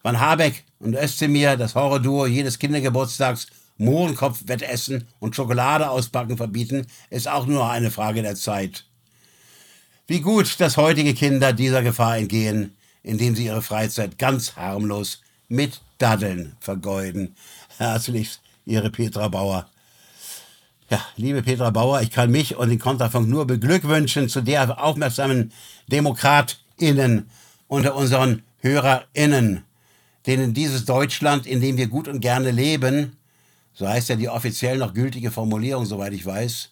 Wann Habeck und Özdemir das Horrorduo jedes Kindergeburtstags Mohrenkopf-Wettessen und Schokolade auspacken verbieten, ist auch nur eine Frage der Zeit. Wie gut, dass heutige Kinder dieser Gefahr entgehen, indem sie ihre Freizeit ganz harmlos mit Daddeln vergeuden. Herzlichst, Ihre Petra Bauer. Ja, liebe Petra Bauer, ich kann mich und den Kontrafunk nur beglückwünschen zu der aufmerksamen DemokratInnen unter unseren HörerInnen, denen dieses Deutschland, in dem wir gut und gerne leben, so heißt ja die offiziell noch gültige Formulierung, soweit ich weiß,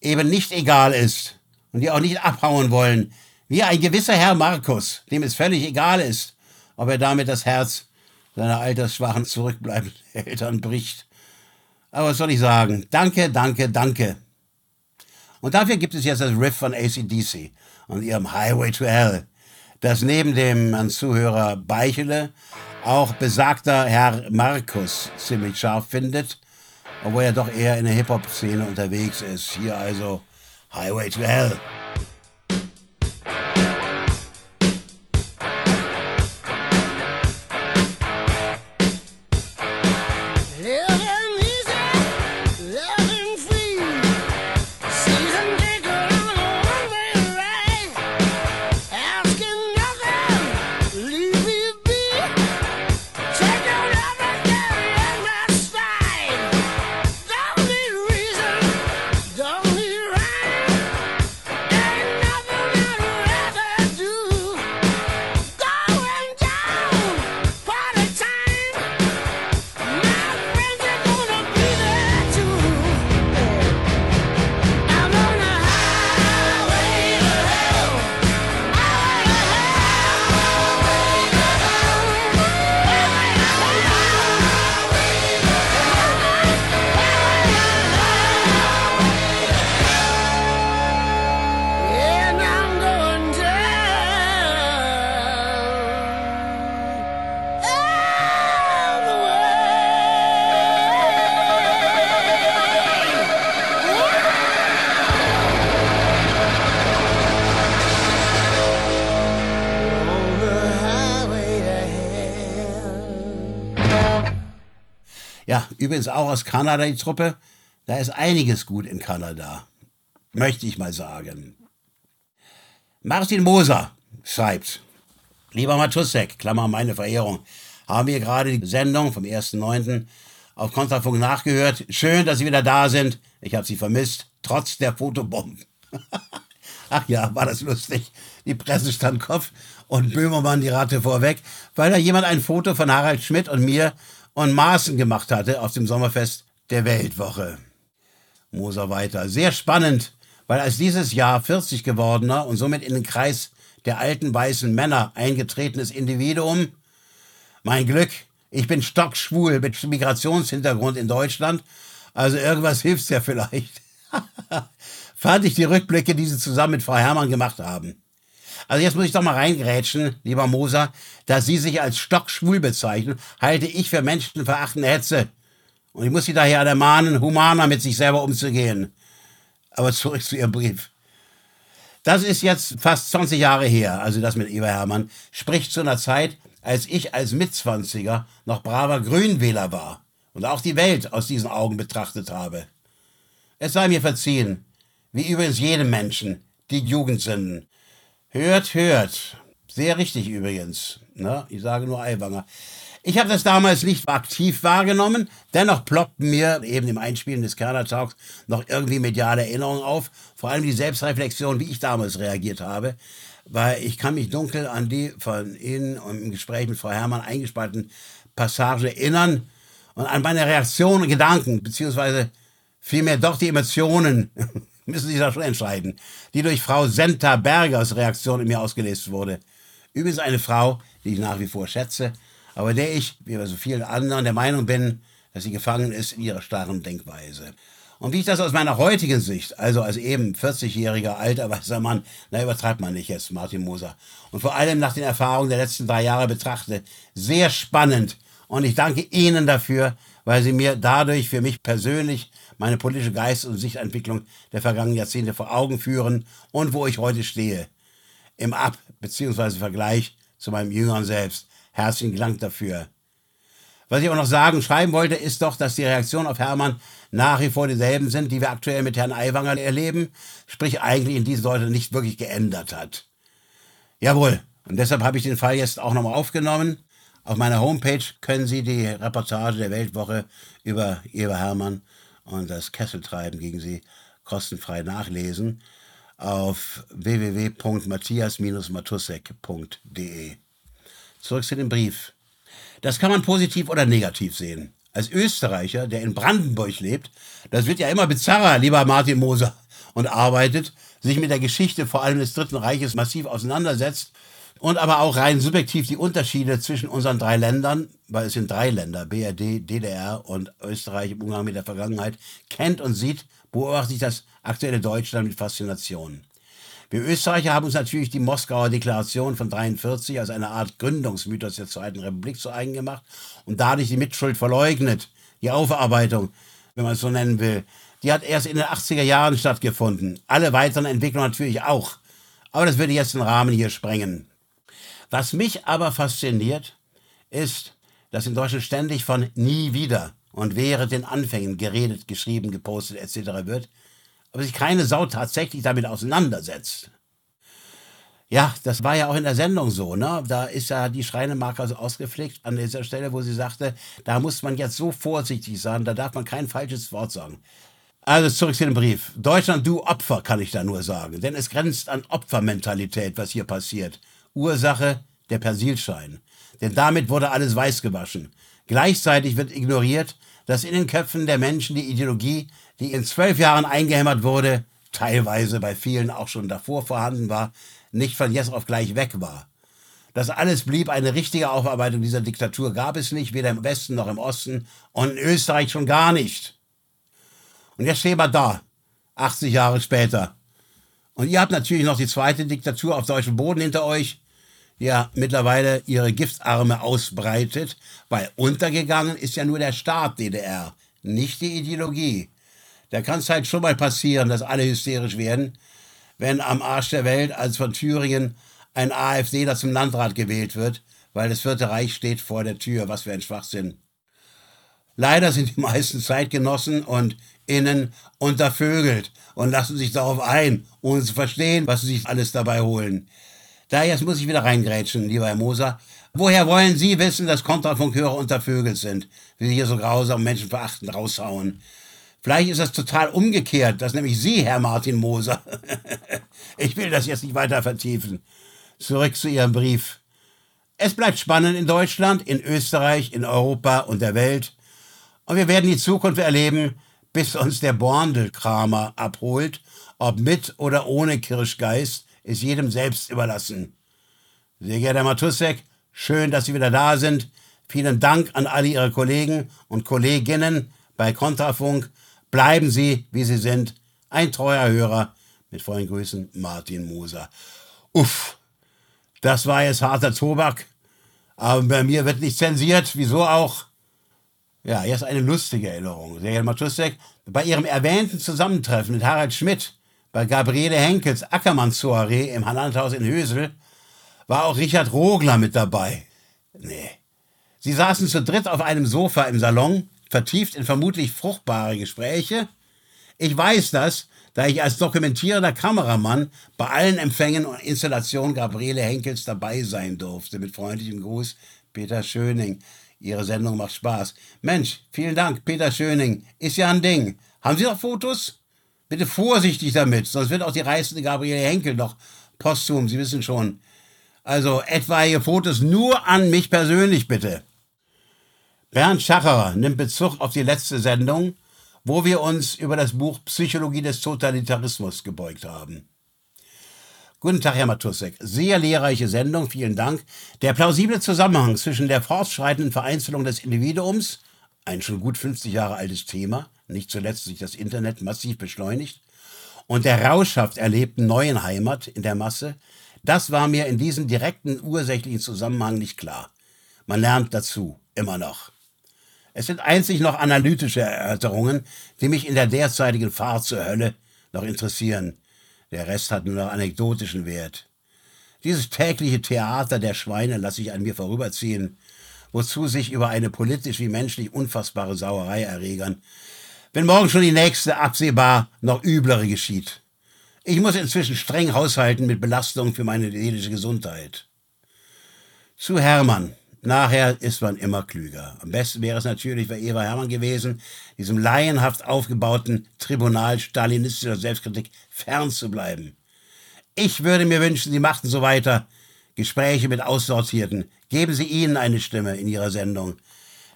eben nicht egal ist und die auch nicht abhauen wollen, wie ein gewisser Herr Markus, dem es völlig egal ist, ob er damit das Herz seiner altersschwachen, zurückbleibenden Eltern bricht. Aber was soll ich sagen? Danke, danke, danke. Und dafür gibt es jetzt das Riff von ACDC und ihrem Highway to Hell, das neben dem an Zuhörer Beichele auch besagter Herr Markus ziemlich scharf findet, obwohl er doch eher in der Hip-Hop-Szene unterwegs ist. Hier also Highway to Hell. Übrigens auch aus Kanada die Truppe. Da ist einiges gut in Kanada. Möchte ich mal sagen. Martin Moser schreibt, lieber Matussek, Klammer meine Verehrung, haben wir gerade die Sendung vom 1.9. auf Kontrafunk nachgehört. Schön, dass Sie wieder da sind. Ich habe Sie vermisst, trotz der Fotobomben. Ach ja, war das lustig. Die Presse stand Kopf und Böhmermann die Ratte vorweg, weil da jemand ein Foto von Harald Schmidt und mir und Maaßen gemacht hatte auf dem Sommerfest der Weltwoche. Moser weiter. Sehr spannend, weil als dieses Jahr 40 gewordener und somit in den Kreis der alten weißen Männer eingetretenes Individuum, mein Glück, ich bin stockschwul mit Migrationshintergrund in Deutschland, also irgendwas hilft's ja vielleicht. Fand ich die Rückblicke, die Sie zusammen mit Frau Herrmann gemacht haben. Also jetzt muss ich doch mal reingrätschen, lieber Moser, dass Sie sich als stockschwul bezeichnen, halte ich für menschenverachtende Hetze. Und ich muss Sie daher ermahnen, humaner mit sich selber umzugehen. Aber zurück zu Ihrem Brief. Das ist jetzt fast 20 Jahre her, also das mit Eva Hermann, spricht zu einer Zeit, als ich als Mitzwanziger noch braver Grünwähler war und auch die Welt aus diesen Augen betrachtet habe. Es sei mir verziehen, wie übrigens jedem Menschen, die Jugendsünden. Hört, hört. Sehr richtig übrigens. Ne? Ich sage nur Aiwanger. Ich habe das damals nicht aktiv wahrgenommen, dennoch ploppten mir eben im Einspielen des Kerner Talks noch irgendwie mediale Erinnerungen auf, vor allem die Selbstreflexion, wie ich damals reagiert habe, weil ich kann mich dunkel an die von Ihnen im Gespräch mit Frau Herrmann eingespalten Passage erinnern und an meine Reaktionen und Gedanken, beziehungsweise vielmehr doch die Emotionen, müssen Sie da schon entscheiden, die durch Frau Senta Bergers Reaktion in mir ausgelöst wurde. Übrigens eine Frau, die ich nach wie vor schätze, aber der ich, wie bei so vielen anderen, der Meinung bin, dass sie gefangen ist in ihrer starren Denkweise. Und wie ich das aus meiner heutigen Sicht, also als eben 40-jähriger alter weißer Mann, na übertreibt man nicht jetzt, Martin Moser, und vor allem nach den Erfahrungen der letzten drei Jahre betrachte, sehr spannend. Und ich danke Ihnen dafür, weil Sie mir dadurch für mich persönlich meine politische Geist- und Sichtentwicklung der vergangenen Jahrzehnte vor Augen führen und wo ich heute stehe. Im Ab- bzw. Vergleich zu meinem jüngeren Selbst. Herzlichen Dank dafür. Was ich auch noch sagen, schreiben wollte, ist doch, dass die Reaktionen auf Hermann nach wie vor dieselben sind, die wir aktuell mit Herrn Aiwanger erleben, sprich eigentlich in diesen Deutschland nicht wirklich geändert hat. Jawohl, und deshalb habe ich den Fall jetzt auch nochmal aufgenommen. Auf meiner Homepage können Sie die Reportage der Weltwoche über Eva Hermann und das Kesseltreiben gegen sie kostenfrei nachlesen auf www.matthias-matussek.de. Zurück zu dem Brief. Das kann man positiv oder negativ sehen. Als Österreicher, der in Brandenburg lebt, das wird ja immer bizarrer, lieber Martin Moser, und arbeitet, sich mit der Geschichte vor allem des Dritten Reiches massiv auseinandersetzt und aber auch rein subjektiv die Unterschiede zwischen unseren drei Ländern, weil es sind drei Länder, BRD, DDR und Österreich im Umgang mit der Vergangenheit, kennt und sieht, beobachtet ich das aktuelle Deutschland mit Faszination. Wir Österreicher haben uns natürlich die Moskauer Deklaration von 43 als eine Art Gründungsmythos der Zweiten Republik zu eigen gemacht und dadurch die Mitschuld verleugnet. Die Aufarbeitung, wenn man es so nennen will, die hat erst in den 80er Jahren stattgefunden. Alle weiteren Entwicklungen natürlich auch. Aber das würde jetzt den Rahmen hier sprengen. Was mich aber fasziniert, ist, dass in Deutschland ständig von nie wieder und während den Anfängen geredet, geschrieben, gepostet etc. wird, aber sich keine Sau tatsächlich damit auseinandersetzt. Ja, das war ja auch in der Sendung so, ne? Da ist ja die Schreinemarke so ausgepflegt an dieser Stelle, wo sie sagte, da muss man jetzt so vorsichtig sein, da darf man kein falsches Wort sagen. Also zurück zu dem Brief. Deutschland, du Opfer, kann ich da nur sagen. Denn es grenzt an Opfermentalität, was hier passiert. Ursache der Persilschein. Denn damit wurde alles weiß gewaschen. Gleichzeitig wird ignoriert, dass in den Köpfen der Menschen die Ideologie, die in zwölf Jahren eingehämmert wurde, teilweise bei vielen auch schon davor vorhanden war, nicht von jetzt auf gleich weg war. Das alles blieb eine richtige Aufarbeitung dieser Diktatur gab es nicht, weder im Westen noch im Osten und in Österreich schon gar nicht. Und jetzt stehen wir da, 80 Jahre später. Und ihr habt natürlich noch die zweite Diktatur auf deutschem Boden hinter euch, ja mittlerweile ihre Giftarme ausbreitet, weil untergegangen ist ja nur der Staat DDR, nicht die Ideologie. Da kann es halt schon mal passieren, dass alle hysterisch werden, wenn am Arsch der Welt als von Thüringen ein AfDler zum Landrat gewählt wird, weil das Vierte Reich steht vor der Tür. Was für ein Schwachsinn. Leider sind die meisten Zeitgenossen und Innen untervögelt und lassen sich darauf ein, ohne zu verstehen, was sie sich alles dabei holen. Da jetzt muss ich wieder reingrätschen, lieber Herr Moser. Woher wollen Sie wissen, dass Kontrafunkeure untervögelt sind, wie Sie hier so grausam menschenverachtend raushauen? Vielleicht ist das total umgekehrt, dass nämlich Sie, Herr Martin Moser. ich will das jetzt nicht weiter vertiefen. Zurück zu Ihrem Brief. Es bleibt spannend in Deutschland, in Österreich, in Europa und der Welt. Und wir werden die Zukunft erleben, bis uns der Borndelkramer abholt. Ob mit oder ohne Kirschgeist, ist jedem selbst überlassen. Sehr geehrter Matussek, schön, dass Sie wieder da sind. Vielen Dank an alle Ihre Kollegen und Kolleginnen bei Kontrafunk. Bleiben Sie, wie Sie sind. Ein treuer Hörer. Mit vollen Grüßen, Martin Moser. Uff, das war jetzt harter Tobak. Aber bei mir wird nicht zensiert. Wieso auch? Ja, jetzt eine lustige Erinnerung. Sehr geehrter Matussek, bei Ihrem erwähnten Zusammentreffen mit Harald Schmidt bei Gabriele Henkels Ackermann-Soiree im Handelshaus in Hösel war auch Richard Rogler mit dabei. Nee. Sie saßen zu dritt auf einem Sofa im Salon, vertieft in vermutlich fruchtbare Gespräche. Ich weiß das, da ich als dokumentierender Kameramann bei allen Empfängen und Installationen Gabriele Henkels dabei sein durfte. Mit freundlichem Gruß, Peter Schöning. Ihre Sendung macht Spaß. Mensch, vielen Dank, Peter Schöning. Ist ja ein Ding. Haben Sie noch Fotos? Bitte vorsichtig damit, sonst wird auch die reißende Gabriele Henkel noch posthum, Sie wissen schon. Also etwaige Fotos nur an mich persönlich, bitte. Bernd Schacherer nimmt Bezug auf die letzte Sendung, wo wir uns über das Buch Psychologie des Totalitarismus gebeugt haben. Guten Tag, Herr Matussek. Sehr lehrreiche Sendung, vielen Dank. Der plausible Zusammenhang zwischen der fortschreitenden Vereinzelung des Individuums, ein schon gut 50 Jahre altes Thema, nicht zuletzt sich das Internet massiv beschleunigt, und der rauschhaft erlebten neuen Heimat in der Masse, das war mir in diesem direkten ursächlichen Zusammenhang nicht klar. Man lernt dazu, immer noch. Es sind einzig noch analytische Erörterungen, die mich in der derzeitigen Fahrt zur Hölle noch interessieren. Der Rest hat nur noch anekdotischen Wert. Dieses tägliche Theater der Schweine lasse ich an mir vorüberziehen, wozu sich über eine politisch wie menschlich unfassbare Sauerei erregern, wenn morgen schon die nächste absehbar noch üblere geschieht. Ich muss inzwischen streng haushalten mit Belastungen für meine seelische Gesundheit. Zu Hermann. Nachher ist man immer klüger. Am besten wäre es natürlich bei Eva Hermann gewesen, diesem laienhaft aufgebauten Tribunal stalinistischer Selbstkritik fernzubleiben. Ich würde mir wünschen, Sie machten so weiter. Gespräche mit Aussortierten. Geben Sie ihnen eine Stimme in Ihrer Sendung.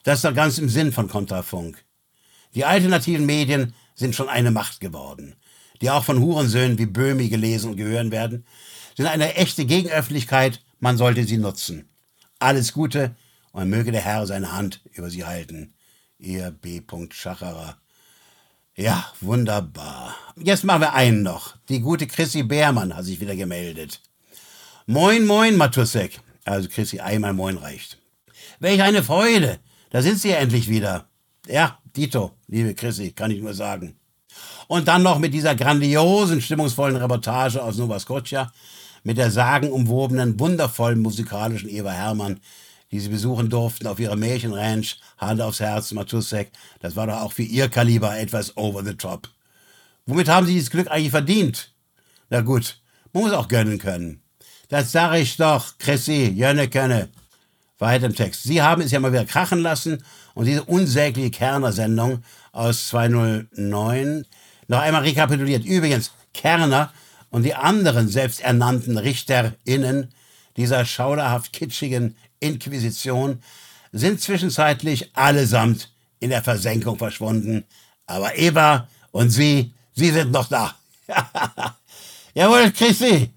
Das ist doch ganz im Sinn von Kontrafunk. Die alternativen Medien sind schon eine Macht geworden, die auch von Hurensöhnen wie Böhmi gelesen und gehören werden, sind eine echte Gegenöffentlichkeit, man sollte sie nutzen. Alles Gute und möge der Herr seine Hand über sie halten. Ihr B. Schacherer. Ja, wunderbar. Jetzt machen wir einen noch. Die gute Chrissy Beermann hat sich wieder gemeldet. Moin, moin, Matussek. Also Chrissy, einmal moin reicht. Welch eine Freude. Da sind Sie ja endlich wieder. Ja, Dito, liebe Chrissy, kann ich nur sagen. Und dann noch mit dieser grandiosen, stimmungsvollen Reportage aus Nova Scotia, mit der sagenumwobenen, wundervollen musikalischen Eva Hermann, die sie besuchen durften auf ihrer Märchenranch, Hand aufs Herz, Matussek. Das war doch auch für ihr Kaliber etwas over the top. Womit haben sie dieses Glück eigentlich verdient? Na gut, man muss auch gönnen können. Das sag ich doch, Chrissy, jönne könne. Weiter im Text. Sie haben es ja mal wieder krachen lassen und diese unsägliche Kerner-Sendung aus 209 noch einmal rekapituliert. Übrigens, Kerner und die anderen selbsternannten RichterInnen dieser schauderhaft kitschigen Inquisition sind zwischenzeitlich allesamt in der Versenkung verschwunden. Aber Eva und sie, sie sind noch da. Jawohl, Chrissy.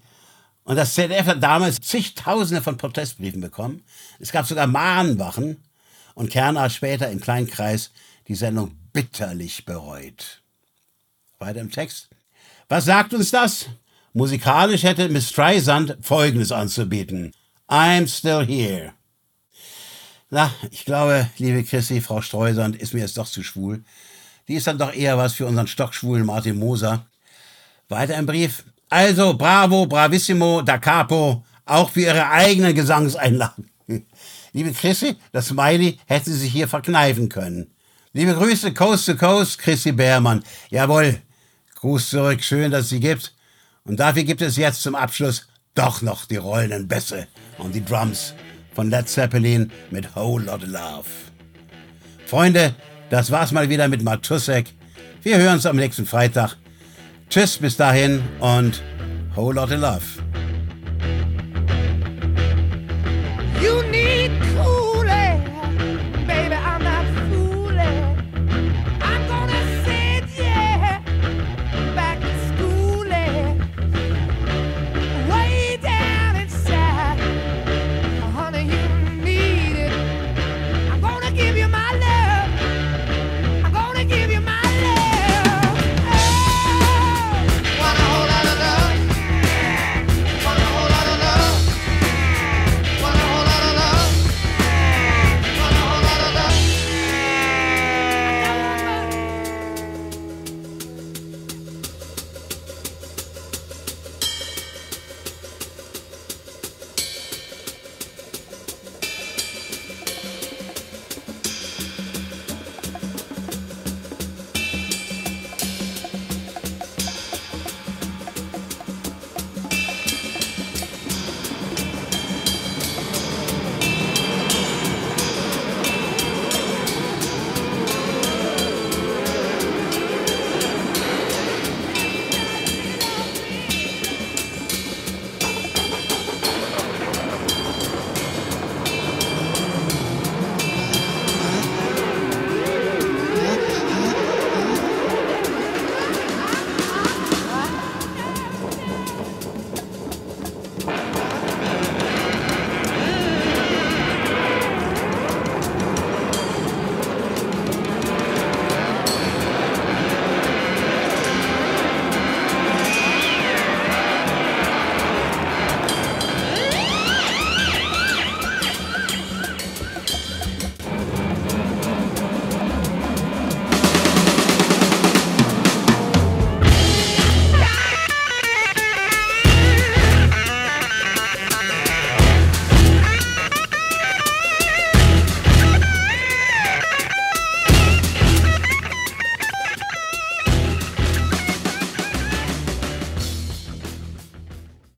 Und das ZDF hat damals zigtausende von Protestbriefen bekommen. Es gab sogar Mahnwachen. Und Kerner später im Kleinkreis die Sendung bitterlich bereut. Weiter im Text. Was sagt uns das? Musikalisch hätte Miss Streisand Folgendes anzubieten. I'm still here. Na, ich glaube, liebe Chrissy, Frau Streusand ist mir jetzt doch zu schwul. Die ist dann doch eher was für unseren stockschwulen Martin Moser. Weiter im Brief. Also, bravo, bravissimo, da capo, auch für Ihre eigenen Gesangseinlagen. Liebe Chrissy, das Smiley hätte sie sich hier verkneifen können. Liebe Grüße, Coast to Coast, Chrissy Beermann. Jawohl, Gruß zurück, schön, dass sie gibt. Und dafür gibt es jetzt zum Abschluss doch noch die rollenden Bässe und die Drums von Led Zeppelin mit Whole Lotta Love. Freunde, das war's mal wieder mit Matussek. Wir hören uns am nächsten Freitag. Tschüss, bis dahin und whole lot of love.